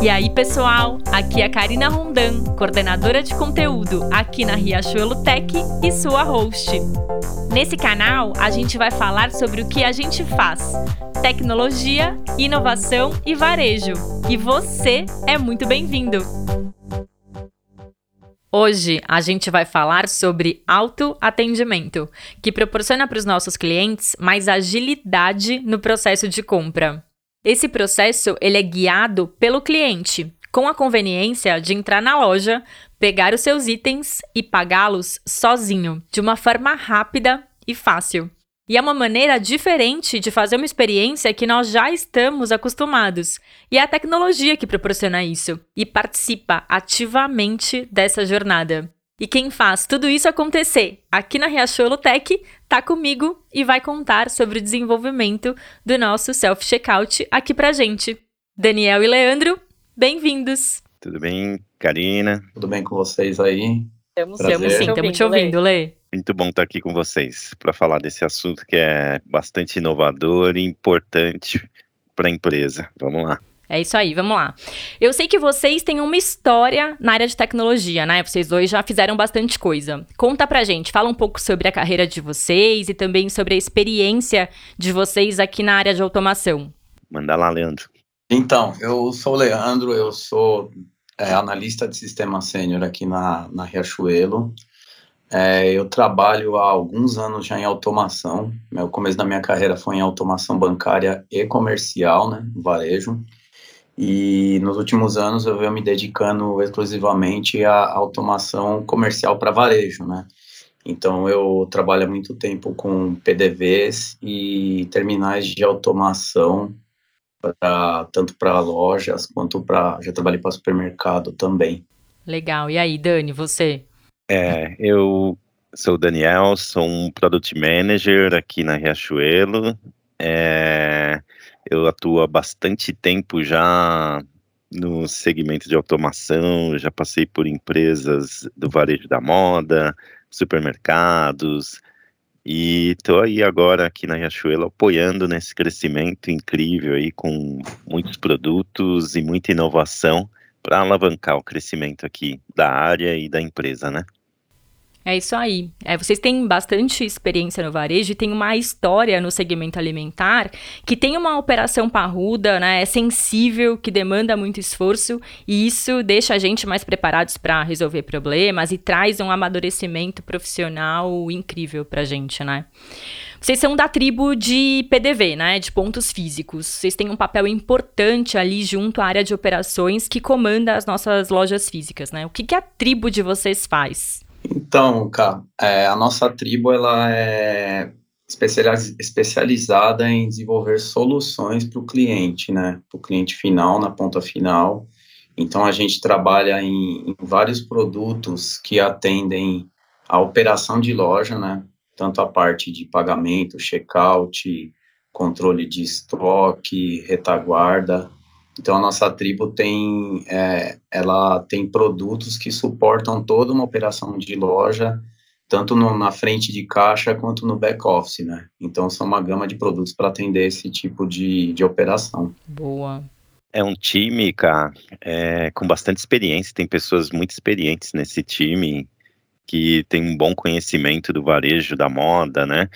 E aí, pessoal, aqui é a Karina Rondan, coordenadora de conteúdo aqui na Riachuelo Tech e sua host. Nesse canal, a gente vai falar sobre o que a gente faz: tecnologia, inovação e varejo. E você é muito bem-vindo! Hoje a gente vai falar sobre autoatendimento, que proporciona para os nossos clientes mais agilidade no processo de compra. Esse processo ele é guiado pelo cliente, com a conveniência de entrar na loja, pegar os seus itens e pagá-los sozinho, de uma forma rápida e fácil. E é uma maneira diferente de fazer uma experiência que nós já estamos acostumados. E é a tecnologia que proporciona isso e participa ativamente dessa jornada. E quem faz tudo isso acontecer aqui na Riachuelo Tech tá comigo e vai contar sobre o desenvolvimento do nosso self-checkout aqui pra gente. Daniel e Leandro, bem-vindos! Tudo bem, Karina? Tudo bem com vocês aí? Estamos, estamos sim, estamos te ouvindo, Lê. Muito bom estar aqui com vocês para falar desse assunto que é bastante inovador e importante para a empresa. Vamos lá. É isso aí, vamos lá. Eu sei que vocês têm uma história na área de tecnologia, né? Vocês dois já fizeram bastante coisa. Conta pra gente, fala um pouco sobre a carreira de vocês e também sobre a experiência de vocês aqui na área de automação. Manda lá, Leandro. Então, eu sou o Leandro, eu sou é, analista de sistema sênior aqui na, na Riachuelo. É, eu trabalho há alguns anos já em automação. O começo da minha carreira foi em automação bancária e comercial, né, varejo. E nos últimos anos eu venho me dedicando exclusivamente à automação comercial para varejo, né? Então eu trabalho há muito tempo com PDVs e terminais de automação pra, tanto para lojas quanto para já trabalhei para supermercado também. Legal. E aí, Dani, você? É, eu sou o Daniel, sou um Product Manager aqui na Riachuelo. É, eu atuo há bastante tempo já no segmento de automação, já passei por empresas do varejo da moda, supermercados, e estou aí agora aqui na Riachuelo apoiando nesse crescimento incrível aí com muitos produtos e muita inovação para alavancar o crescimento aqui da área e da empresa, né? É isso aí. É, vocês têm bastante experiência no varejo e tem uma história no segmento alimentar que tem uma operação parruda, né? É sensível, que demanda muito esforço e isso deixa a gente mais preparados para resolver problemas e traz um amadurecimento profissional incrível para a gente, né? Vocês são da tribo de PDV, né? De pontos físicos. Vocês têm um papel importante ali junto à área de operações que comanda as nossas lojas físicas, né? O que, que a tribo de vocês faz? Então, cara, é, a nossa tribo ela é especializada em desenvolver soluções para o cliente, né? Para o cliente final, na ponta final. Então, a gente trabalha em, em vários produtos que atendem a operação de loja, né? Tanto a parte de pagamento, checkout, controle de estoque, retaguarda, então a nossa tribo tem, é, ela tem produtos que suportam toda uma operação de loja, tanto no, na frente de caixa quanto no back office, né? Então são uma gama de produtos para atender esse tipo de, de operação. Boa. É um time, cara, é, com bastante experiência. Tem pessoas muito experientes nesse time que tem um bom conhecimento do varejo, da moda, né?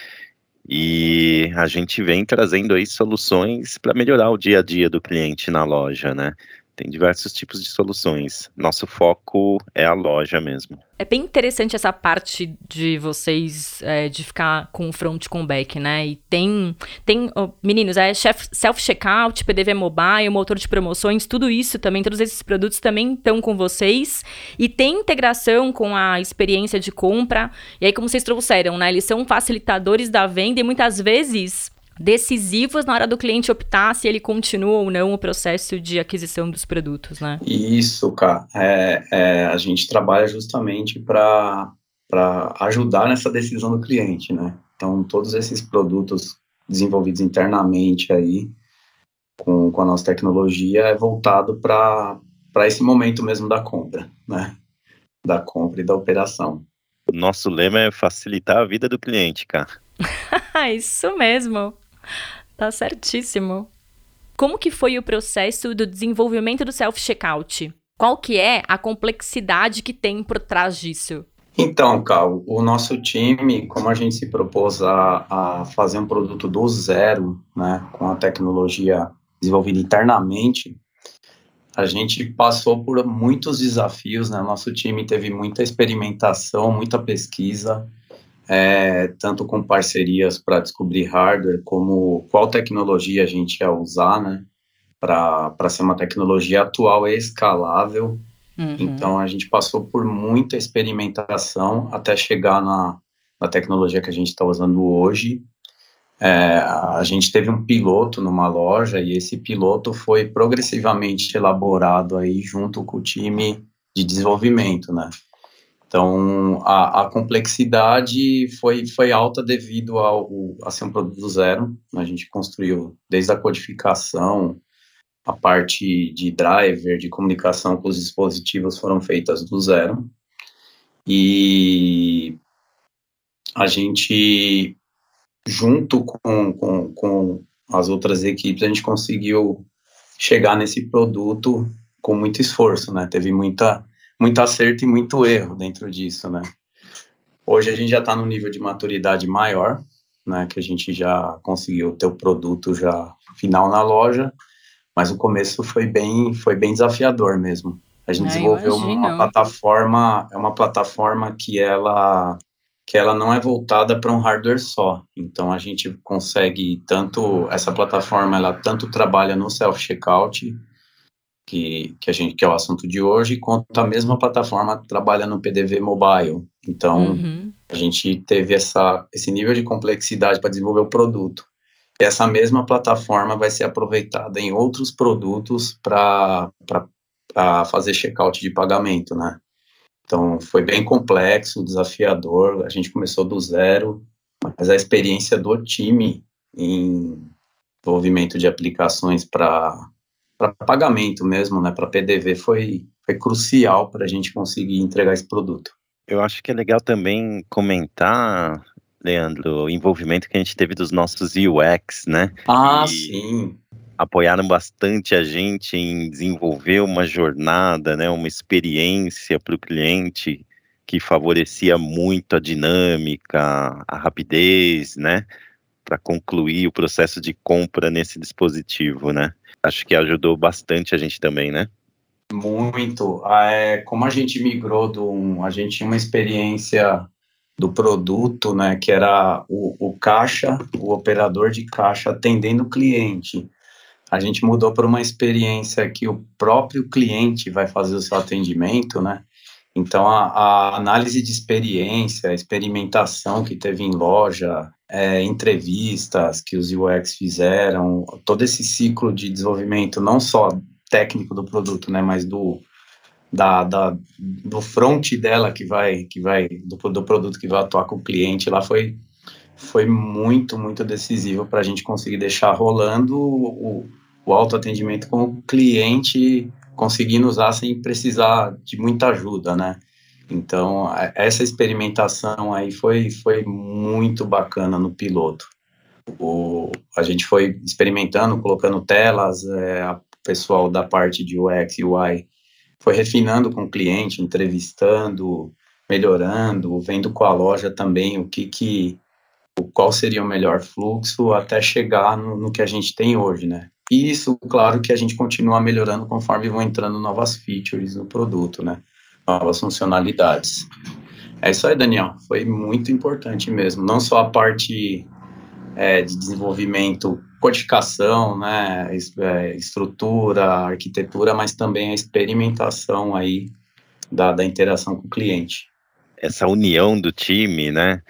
E a gente vem trazendo aí soluções para melhorar o dia a dia do cliente na loja, né? Tem diversos tipos de soluções. Nosso foco é a loja mesmo. É bem interessante essa parte de vocês é, de ficar com front com back, né? E tem, tem oh, meninos, é self-checkout, PDV mobile, motor de promoções, tudo isso também, todos esses produtos também estão com vocês. E tem integração com a experiência de compra. E aí, como vocês trouxeram, né? Eles são facilitadores da venda e muitas vezes decisivos na hora do cliente optar se ele continua ou não o processo de aquisição dos produtos, né? Isso, cara. É, é, a gente trabalha justamente para ajudar nessa decisão do cliente, né? Então, todos esses produtos desenvolvidos internamente aí, com, com a nossa tecnologia, é voltado para esse momento mesmo da compra, né? Da compra e da operação. Nosso lema é facilitar a vida do cliente, cara. Isso mesmo. Tá certíssimo. como que foi o processo do desenvolvimento do self-checkout? Qual que é a complexidade que tem por trás disso? Então, Cal, o nosso time, como a gente se propôs a, a fazer um produto do zero, né, com a tecnologia desenvolvida internamente, a gente passou por muitos desafios, né? Nosso time teve muita experimentação, muita pesquisa, é, tanto com parcerias para descobrir hardware, como qual tecnologia a gente ia usar, né? Para ser uma tecnologia atual e escalável. Uhum. Então, a gente passou por muita experimentação até chegar na, na tecnologia que a gente está usando hoje. É, a gente teve um piloto numa loja e esse piloto foi progressivamente elaborado aí junto com o time de desenvolvimento, né? Então, a, a complexidade foi, foi alta devido ao, a ser um produto zero. A gente construiu desde a codificação, a parte de driver, de comunicação com os dispositivos foram feitas do zero. E a gente junto com, com, com as outras equipes, a gente conseguiu chegar nesse produto com muito esforço, né? Teve muita, muito acerto e muito erro dentro disso, né? Hoje a gente já está no nível de maturidade maior, né? Que a gente já conseguiu ter o produto já final na loja, mas o começo foi bem, foi bem desafiador mesmo. A gente é, desenvolveu uma plataforma, é uma plataforma que ela que ela não é voltada para um hardware só. Então a gente consegue tanto essa plataforma ela tanto trabalha no self checkout que, que a gente que é o assunto de hoje, quanto a mesma plataforma trabalha no PDV mobile. Então uhum. a gente teve essa esse nível de complexidade para desenvolver o produto. E essa mesma plataforma vai ser aproveitada em outros produtos para fazer checkout de pagamento, né? Então, foi bem complexo, desafiador. A gente começou do zero, mas a experiência do time em desenvolvimento de aplicações para pagamento mesmo, né, para PDV, foi, foi crucial para a gente conseguir entregar esse produto. Eu acho que é legal também comentar, Leandro, o envolvimento que a gente teve dos nossos UX, né? Ah, e... sim apoiaram bastante a gente em desenvolver uma jornada, né, uma experiência para o cliente que favorecia muito a dinâmica, a rapidez, né, para concluir o processo de compra nesse dispositivo, né? Acho que ajudou bastante a gente também, né? Muito. Ah, é, como a gente migrou do, a gente tinha uma experiência do produto, né, que era o, o caixa, o operador de caixa atendendo o cliente a gente mudou para uma experiência que o próprio cliente vai fazer o seu atendimento, né? Então, a, a análise de experiência, a experimentação que teve em loja, é, entrevistas que os UX fizeram, todo esse ciclo de desenvolvimento, não só técnico do produto, né, mas do, da, da, do front dela que vai, que vai do, do produto que vai atuar com o cliente, lá foi, foi muito, muito decisivo para a gente conseguir deixar rolando o, o autoatendimento com o cliente conseguindo usar sem precisar de muita ajuda, né? Então, essa experimentação aí foi, foi muito bacana no piloto. O, a gente foi experimentando, colocando telas, é, a pessoal da parte de UX e UI foi refinando com o cliente, entrevistando, melhorando, vendo com a loja também o que que qual seria o melhor fluxo até chegar no, no que a gente tem hoje, né? E isso, claro, que a gente continua melhorando conforme vão entrando novas features no produto, né? Novas funcionalidades. É isso aí, Daniel. Foi muito importante mesmo. Não só a parte é, de desenvolvimento, codificação, né? É, estrutura, arquitetura, mas também a experimentação aí da, da interação com o cliente. Essa união do time, né?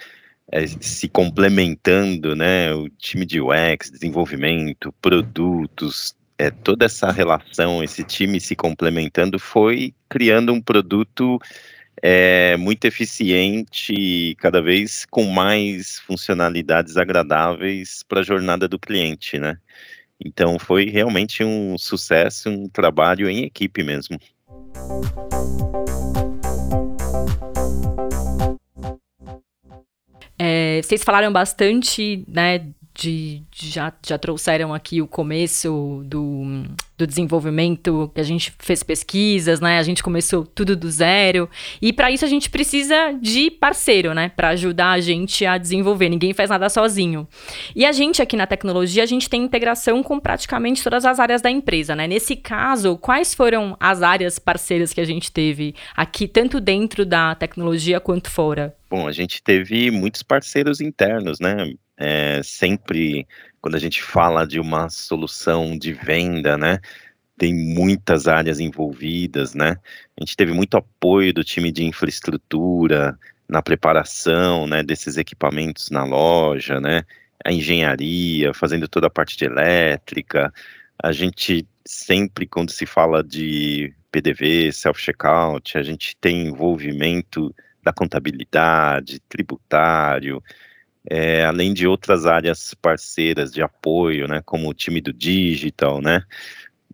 é, se complementando, né? O time de UX, desenvolvimento, produtos, é, toda essa relação, esse time se complementando foi criando um produto é, muito eficiente cada vez com mais funcionalidades agradáveis para a jornada do cliente, né? Então foi realmente um sucesso, um trabalho em equipe mesmo. É, vocês falaram bastante, né, de, já, já trouxeram aqui o começo do, do desenvolvimento, que a gente fez pesquisas, né? A gente começou tudo do zero. E para isso a gente precisa de parceiro, né? Para ajudar a gente a desenvolver. Ninguém faz nada sozinho. E a gente aqui na tecnologia, a gente tem integração com praticamente todas as áreas da empresa, né? Nesse caso, quais foram as áreas parceiras que a gente teve aqui, tanto dentro da tecnologia quanto fora? Bom, a gente teve muitos parceiros internos, né? É, sempre quando a gente fala de uma solução de venda, né? Tem muitas áreas envolvidas, né? A gente teve muito apoio do time de infraestrutura na preparação, né, desses equipamentos na loja, né? A engenharia, fazendo toda a parte de elétrica. A gente sempre, quando se fala de PDV, self-checkout, a gente tem envolvimento da contabilidade, tributário, é, além de outras áreas parceiras de apoio, né, como o time do digital, né?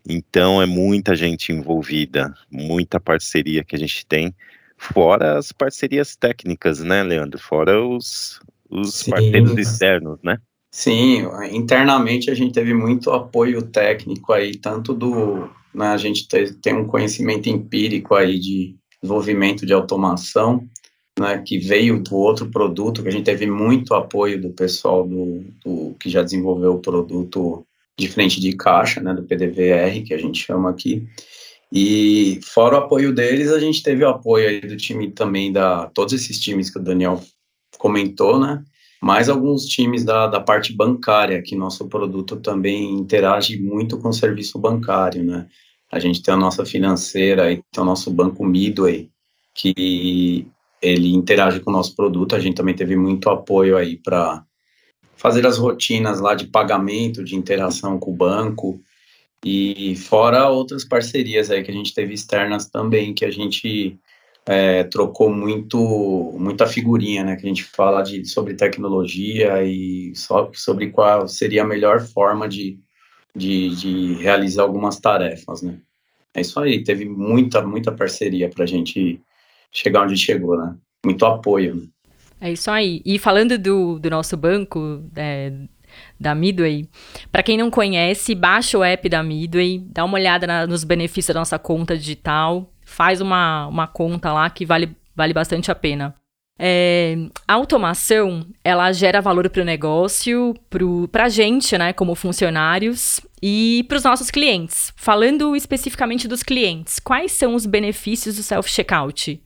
Então é muita gente envolvida, muita parceria que a gente tem, fora as parcerias técnicas, né, Leandro? Fora os, os parceiros externos, né? Sim, internamente a gente teve muito apoio técnico aí, tanto do. Né, a gente tem um conhecimento empírico aí de desenvolvimento de automação, né, que veio do outro produto, que a gente teve muito apoio do pessoal do, do que já desenvolveu o produto de frente de caixa, né, do PDVR, que a gente chama aqui. E fora o apoio deles, a gente teve o apoio aí do time também da todos esses times que o Daniel comentou, né? Mais alguns times da, da parte bancária, que nosso produto também interage muito com o serviço bancário, né? A gente tem a nossa financeira e tem o nosso banco Midway, que ele interage com o nosso produto. A gente também teve muito apoio aí para fazer as rotinas lá de pagamento, de interação com o banco e fora outras parcerias aí que a gente teve externas também que a gente é, trocou muito muita figurinha, né? Que a gente fala de sobre tecnologia e só, sobre qual seria a melhor forma de, de, de realizar algumas tarefas, né? É isso aí, teve muita muita parceria para a gente chegar onde chegou, né? Muito apoio. É isso aí. E falando do, do nosso banco, é, da Midway, para quem não conhece, baixa o app da Midway, dá uma olhada na, nos benefícios da nossa conta digital, faz uma, uma conta lá que vale, vale bastante a pena. É, a automação, ela gera valor para o negócio, para a gente, né, como funcionários, e para os nossos clientes. Falando especificamente dos clientes, quais são os benefícios do self-checkout?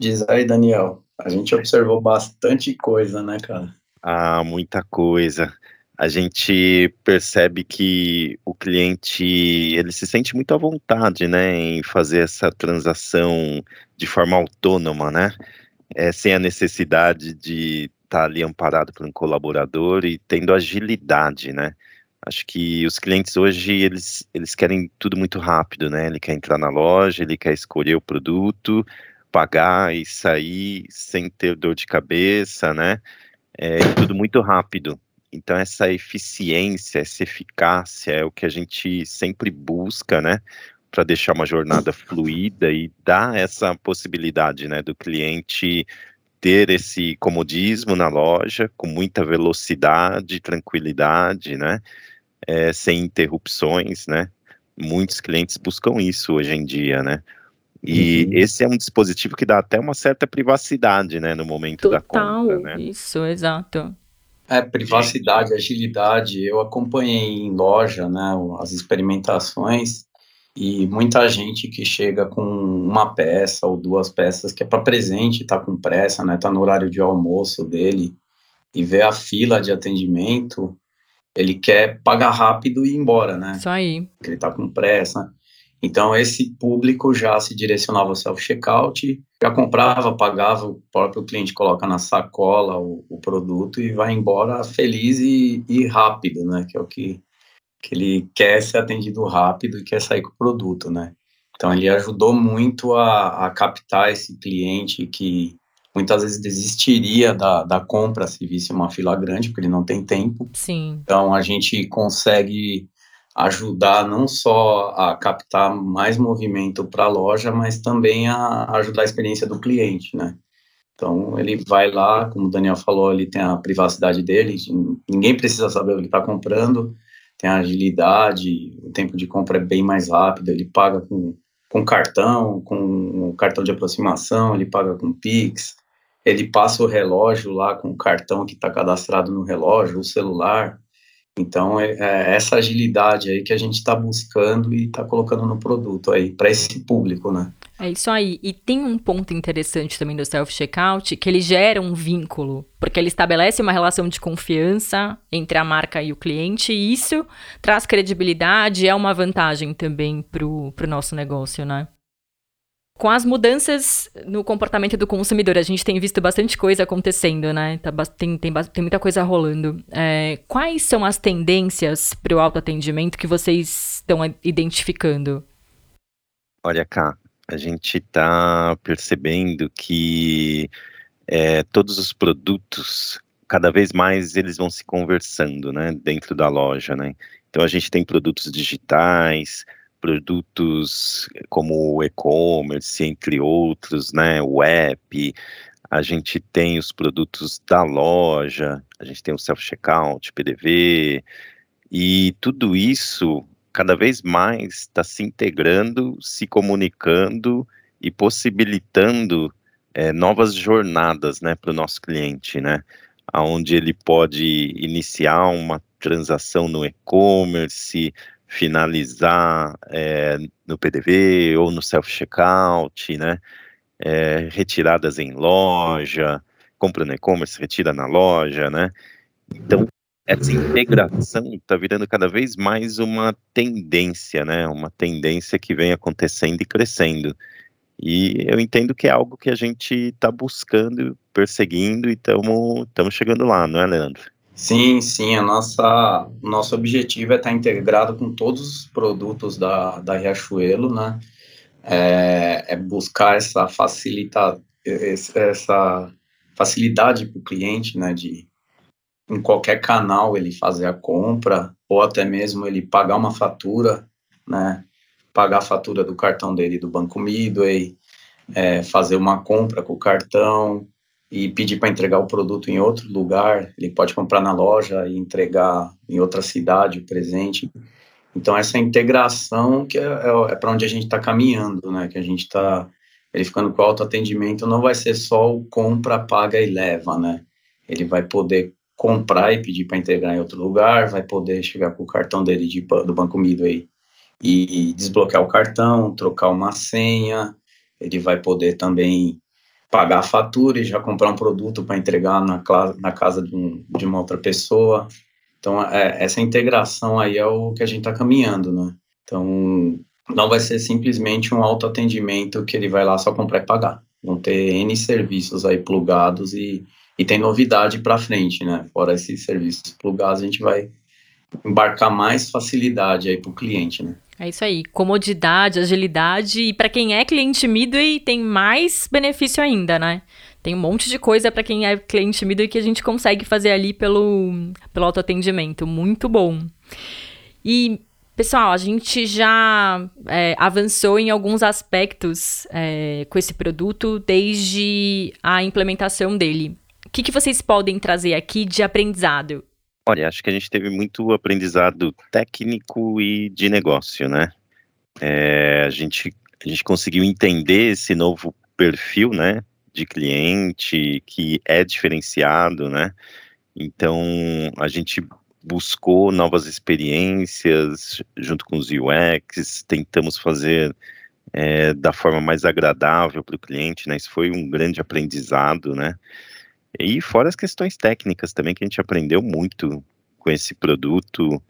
Diz aí, Daniel. A gente observou bastante coisa, né, cara? Ah, muita coisa. A gente percebe que o cliente ele se sente muito à vontade, né, em fazer essa transação de forma autônoma, né, é, sem a necessidade de estar tá ali amparado por um colaborador e tendo agilidade, né. Acho que os clientes hoje eles eles querem tudo muito rápido, né. Ele quer entrar na loja, ele quer escolher o produto, pagar e sair sem ter dor de cabeça, né? É tudo muito rápido. Então, essa eficiência, essa eficácia é o que a gente sempre busca, né? Para deixar uma jornada fluida e dar essa possibilidade, né? Do cliente ter esse comodismo na loja, com muita velocidade, tranquilidade, né? É, sem interrupções, né? Muitos clientes buscam isso hoje em dia, né? E uhum. esse é um dispositivo que dá até uma certa privacidade, né, no momento Total, da compra, né? Isso, exato. É, privacidade, agilidade. Eu acompanhei em loja, né, as experimentações e muita gente que chega com uma peça ou duas peças que é para presente, está com pressa, né, tá no horário de almoço dele e vê a fila de atendimento, ele quer pagar rápido e ir embora, né? Isso aí. Ele está com pressa. Então, esse público já se direcionava ao self-checkout, já comprava, pagava, o próprio cliente coloca na sacola o, o produto e vai embora feliz e, e, rápido, né? Que é o que, que ele quer ser atendido rápido e quer sair com o produto, né? Então, ele ajudou muito a, a captar esse cliente que muitas vezes desistiria da, da compra se visse uma fila grande, porque ele não tem tempo. Sim. Então, a gente consegue ajudar não só a captar mais movimento para a loja, mas também a ajudar a experiência do cliente, né? Então ele vai lá, como o Daniel falou, ele tem a privacidade dele, ninguém precisa saber o que está comprando, tem a agilidade, o tempo de compra é bem mais rápido, ele paga com, com cartão, com o cartão de aproximação, ele paga com Pix, ele passa o relógio lá com o cartão que está cadastrado no relógio, o celular. Então, é, é essa agilidade aí que a gente está buscando e está colocando no produto aí, para esse público, né? É isso aí. E tem um ponto interessante também do self-checkout, que ele gera um vínculo, porque ele estabelece uma relação de confiança entre a marca e o cliente, e isso traz credibilidade, é uma vantagem também para o nosso negócio, né? Com as mudanças no comportamento do consumidor, a gente tem visto bastante coisa acontecendo, né? Tá, tem, tem, tem muita coisa rolando. É, quais são as tendências para o autoatendimento que vocês estão identificando? Olha, cá, a gente está percebendo que é, todos os produtos, cada vez mais eles vão se conversando, né, dentro da loja, né? Então a gente tem produtos digitais, produtos como o e-commerce, entre outros, né, o app, a gente tem os produtos da loja, a gente tem o self-checkout, PDV, e tudo isso cada vez mais está se integrando, se comunicando e possibilitando é, novas jornadas né, para o nosso cliente, né? Onde ele pode iniciar uma transação no e-commerce, finalizar é, no PDV ou no self-checkout, né? É, retiradas em loja, compra no e-commerce, retira na loja, né? Então, essa integração está virando cada vez mais uma tendência, né? Uma tendência que vem acontecendo e crescendo. E eu entendo que é algo que a gente está buscando, perseguindo e estamos chegando lá, não é, Leandro? Sim, sim, a nossa, nosso objetivo é estar integrado com todos os produtos da, da Riachuelo, né? É, é buscar essa facilita, essa facilidade para o cliente, né? De em qualquer canal ele fazer a compra ou até mesmo ele pagar uma fatura, né? Pagar a fatura do cartão dele do Banco Midway, é, fazer uma compra com o cartão, e pedir para entregar o produto em outro lugar, ele pode comprar na loja e entregar em outra cidade o presente. Então essa integração que é, é, é para onde a gente está caminhando, né? Que a gente está verificando que o autoatendimento não vai ser só o compra, paga e leva, né? Ele vai poder comprar e pedir para entregar em outro lugar, vai poder chegar com o cartão dele de, do Banco Midway e desbloquear o cartão, trocar uma senha, ele vai poder também pagar a fatura e já comprar um produto para entregar na, na casa de, um, de, uma outra pessoa. Então, é, essa integração aí é o que a gente está caminhando, né? Então, não vai ser simplesmente um autoatendimento que ele vai lá só comprar e pagar. Vão ter N serviços aí plugados e, e tem novidade para frente, né? Fora esses serviços plugados, a gente vai embarcar mais facilidade aí para o cliente, né? É isso aí, comodidade, agilidade e para quem é cliente Midway tem mais benefício ainda, né? Tem um monte de coisa para quem é cliente Midway que a gente consegue fazer ali pelo, pelo autoatendimento, muito bom. E Pessoal, a gente já é, avançou em alguns aspectos é, com esse produto desde a implementação dele. O que, que vocês podem trazer aqui de aprendizado? Olha, acho que a gente teve muito aprendizado técnico e de negócio, né? É, a, gente, a gente conseguiu entender esse novo perfil, né, de cliente que é diferenciado, né? Então, a gente buscou novas experiências junto com os UX, tentamos fazer é, da forma mais agradável para o cliente, né? Isso foi um grande aprendizado, né? E fora as questões técnicas também, que a gente aprendeu muito com esse produto,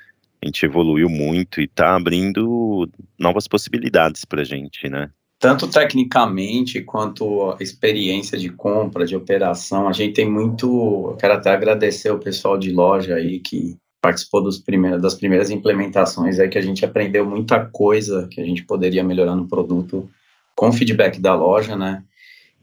a gente evoluiu muito e está abrindo novas possibilidades para a gente, né? Tanto tecnicamente quanto a experiência de compra, de operação, a gente tem muito. Eu quero até agradecer o pessoal de loja aí que participou dos primeiros, das primeiras implementações aí que a gente aprendeu muita coisa que a gente poderia melhorar no produto com feedback da loja, né?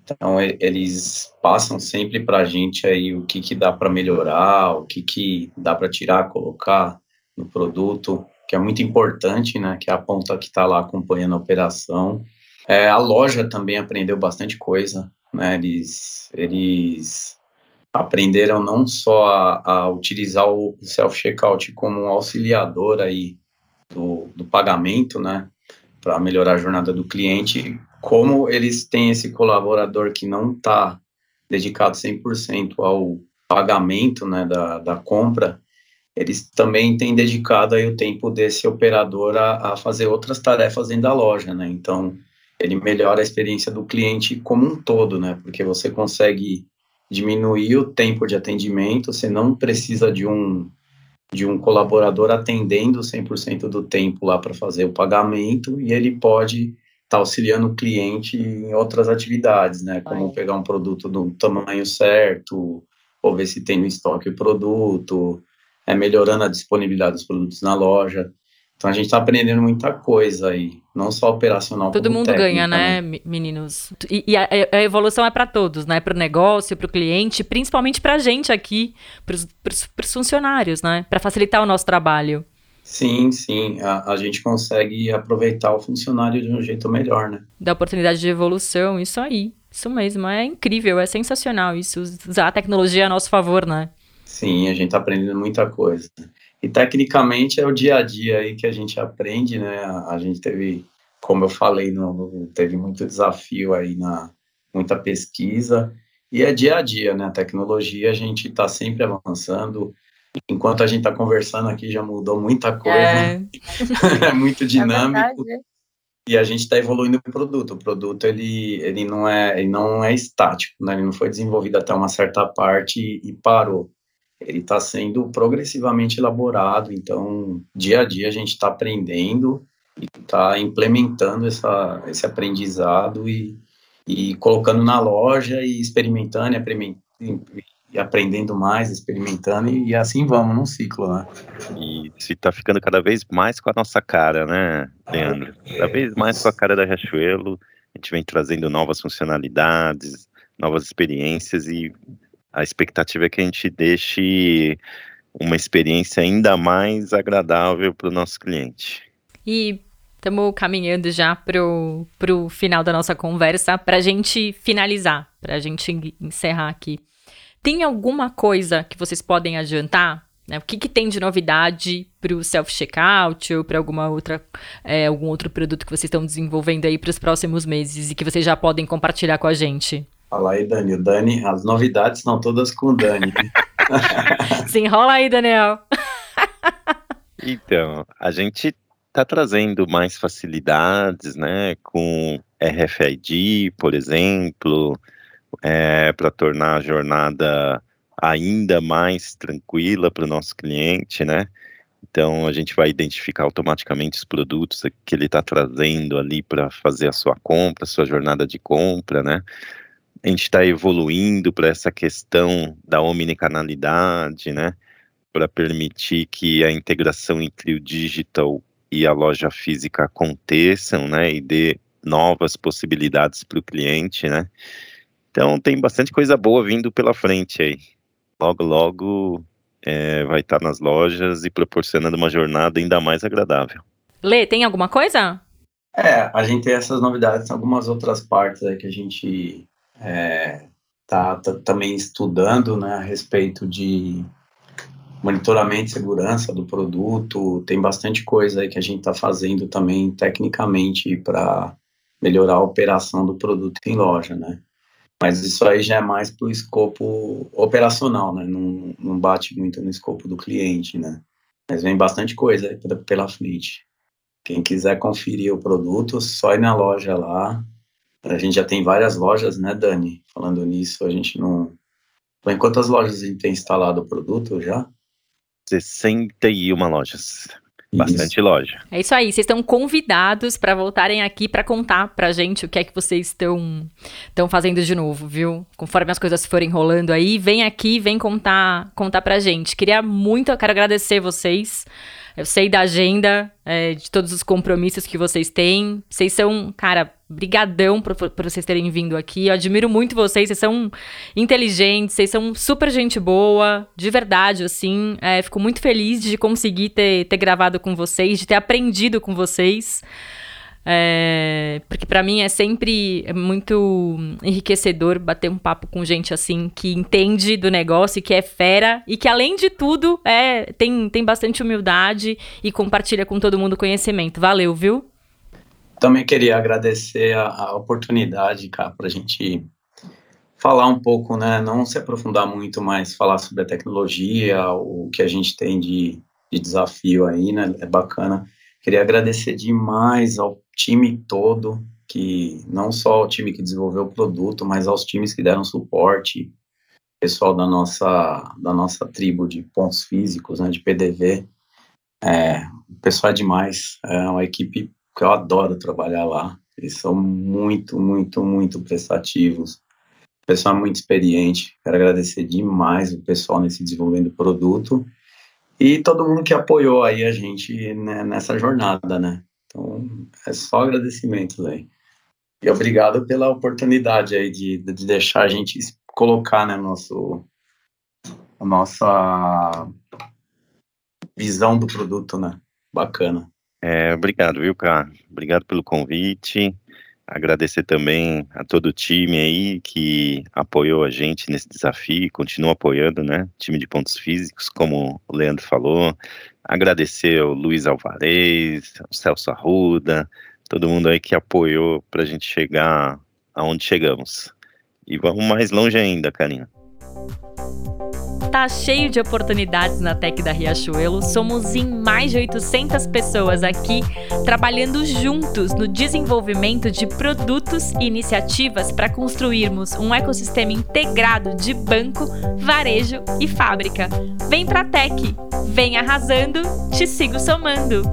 Então, eles passam sempre para a gente aí o que, que dá para melhorar, o que, que dá para tirar, colocar no produto, que é muito importante, né? Que é a ponta que está lá acompanhando a operação. É, a loja também aprendeu bastante coisa. né? Eles, eles aprenderam não só a, a utilizar o self-checkout como um auxiliador aí do, do pagamento, né? Para melhorar a jornada do cliente, como eles têm esse colaborador que não está dedicado 100% ao pagamento né, da, da compra, eles também têm dedicado aí o tempo desse operador a, a fazer outras tarefas dentro da loja, né? Então, ele melhora a experiência do cliente como um todo, né? Porque você consegue diminuir o tempo de atendimento, você não precisa de um de um colaborador atendendo 100% do tempo lá para fazer o pagamento e ele pode tá auxiliando o cliente em outras atividades, né? Como pegar um produto do tamanho certo, ou ver se tem no estoque o produto, é, melhorando a disponibilidade dos produtos na loja. Então a gente está aprendendo muita coisa aí, não só operacional. Todo mundo técnica, ganha, né, né? meninos? E, e a, a, evolução é para todos, né? Para o negócio, para o cliente, principalmente para a gente aqui, para os funcionários, né? Para facilitar o nosso trabalho. Sim, sim. A, a, gente consegue aproveitar o funcionário de um jeito melhor, né? Da oportunidade de evolução, isso aí. Isso mesmo. É incrível, é sensacional isso. Usar a tecnologia a nosso favor, né? Sim, a gente está aprendendo muita coisa. E tecnicamente é o dia a dia aí que a gente aprende, né? A, a gente teve, como eu falei, no, no, teve muito desafio aí na muita pesquisa e é dia a dia, né? A tecnologia a gente está sempre avançando. Enquanto a gente está conversando aqui já mudou muita coisa, é, é muito é dinâmico. É e a gente está evoluindo o produto. O produto ele, ele não é ele não é estático, né? Ele não foi desenvolvido até uma certa parte e, e parou ele está sendo progressivamente elaborado, então dia a dia a gente está aprendendo e está implementando essa, esse aprendizado e, e colocando na loja e experimentando e, e aprendendo mais, experimentando e, e, assim vamos num ciclo, né? E se está ficando cada vez mais com a nossa cara, né, Leandro? Cada vez mais com a cara da Riachuelo, a gente vem trazendo novas funcionalidades, novas experiências e a expectativa é que a gente deixe uma experiência ainda mais agradável para o nosso cliente. E estamos caminhando já para o final da nossa conversa, para a gente finalizar, para a gente encerrar aqui. Tem alguma coisa que vocês podem adiantar? Né? O que, que tem de novidade para o self-checkout ou para alguma outra, é, algum outro produto que vocês estão desenvolvendo aí para os próximos meses e que vocês já podem compartilhar com a gente? Fala aí, Dani. O Dani, as novidades estão todas com o Dani. Se enrola aí, Daniel. então, a gente está trazendo mais facilidades, né, com RFID, por exemplo, é, para tornar a jornada ainda mais tranquila para o nosso cliente, né? Então a gente vai identificar automaticamente os produtos que ele está trazendo ali para fazer a sua compra, a sua jornada de compra, né? a gente está evoluindo para essa questão da omnicanalidade, né? Para permitir que a integração entre o digital e a loja física aconteçam, né? E dê novas possibilidades para o cliente, né? Então tem bastante coisa boa vindo pela frente aí. Logo, logo é, vai estar tá nas lojas e proporcionando uma jornada ainda mais agradável. Lê, tem alguma coisa? É, a gente tem essas novidades em algumas outras partes aí que a gente é, tá, tá, também estudando né, a respeito de monitoramento e segurança do produto. Tem bastante coisa aí que a gente está fazendo também tecnicamente para melhorar a operação do produto em loja, né? Mas isso aí já é mais para o escopo operacional, né? Não, não bate muito no escopo do cliente, né? Mas vem bastante coisa pela frente. Quem quiser conferir o produto, só ir na loja lá, a gente já tem várias lojas, né, Dani? Falando nisso, a gente não. Quantas lojas a gente tem instalado o produto já? 61 lojas. Bastante isso. loja. É isso aí. Vocês estão convidados para voltarem aqui para contar pra gente o que é que vocês estão estão fazendo de novo, viu? Conforme as coisas forem rolando aí, vem aqui, vem contar contar pra gente. Queria muito, eu quero agradecer vocês eu sei da agenda, é, de todos os compromissos que vocês têm. Vocês são, cara, brigadão por, por vocês terem vindo aqui. Eu admiro muito vocês, vocês são inteligentes, vocês são super gente boa, de verdade, assim. É, fico muito feliz de conseguir ter, ter gravado com vocês, de ter aprendido com vocês. É, porque para mim é sempre muito enriquecedor bater um papo com gente assim que entende do negócio e que é fera e que além de tudo é tem, tem bastante humildade e compartilha com todo mundo conhecimento. Valeu, viu? Também queria agradecer a, a oportunidade, cara, para a gente falar um pouco, né? Não se aprofundar muito, mas falar sobre a tecnologia, o que a gente tem de, de desafio aí, né? É bacana. Queria agradecer demais ao time todo, que não só o time que desenvolveu o produto, mas aos times que deram suporte, pessoal da nossa, da nossa tribo de pontos físicos, né, de PDV. É, o pessoal é demais, é uma equipe que eu adoro trabalhar lá. Eles são muito, muito, muito prestativos. O pessoal é muito experiente. Quero agradecer demais o pessoal nesse desenvolvimento do produto e todo mundo que apoiou aí a gente né, nessa jornada, né? Então, é só agradecimentos aí. E obrigado pela oportunidade aí de, de deixar a gente colocar, né, nosso, a nossa visão do produto, né? Bacana. É, obrigado, viu, cara? Obrigado pelo convite. Agradecer também a todo o time aí que apoiou a gente nesse desafio, continua apoiando, né? Time de pontos físicos, como o Leandro falou. Agradecer ao Luiz Alvarez, ao Celso Arruda, todo mundo aí que apoiou para a gente chegar aonde chegamos. E vamos mais longe ainda, Karina tá cheio de oportunidades na Tech da Riachuelo. Somos em mais de 800 pessoas aqui trabalhando juntos no desenvolvimento de produtos e iniciativas para construirmos um ecossistema integrado de banco, varejo e fábrica. Vem pra Tech, vem arrasando, te sigo somando.